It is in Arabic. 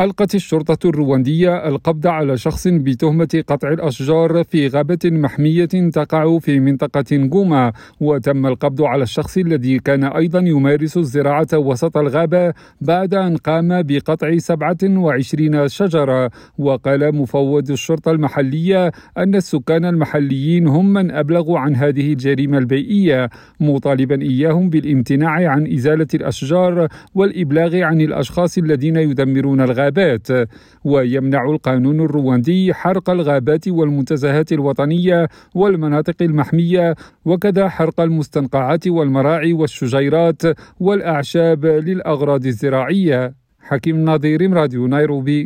ألقت الشرطة الرواندية القبض على شخص بتهمة قطع الأشجار في غابة محمية تقع في منطقة جوما وتم القبض على الشخص الذي كان أيضا يمارس الزراعة وسط الغابة بعد أن قام بقطع 27 شجرة. وقال مفوض الشرطة المحلية أن السكان المحليين هم من أبلغوا عن هذه الجريمة البيئية مطالبا إياهم بالامتناع عن إزالة الأشجار والإبلاغ عن الأشخاص الذين يدمرون الغابة. الغابات ويمنع القانون الرواندي حرق الغابات والمنتزهات الوطنية والمناطق المحمية وكذا حرق المستنقعات والمراعي والشجيرات والأعشاب للأغراض الزراعية. حكيم نظير راديو نيروبي.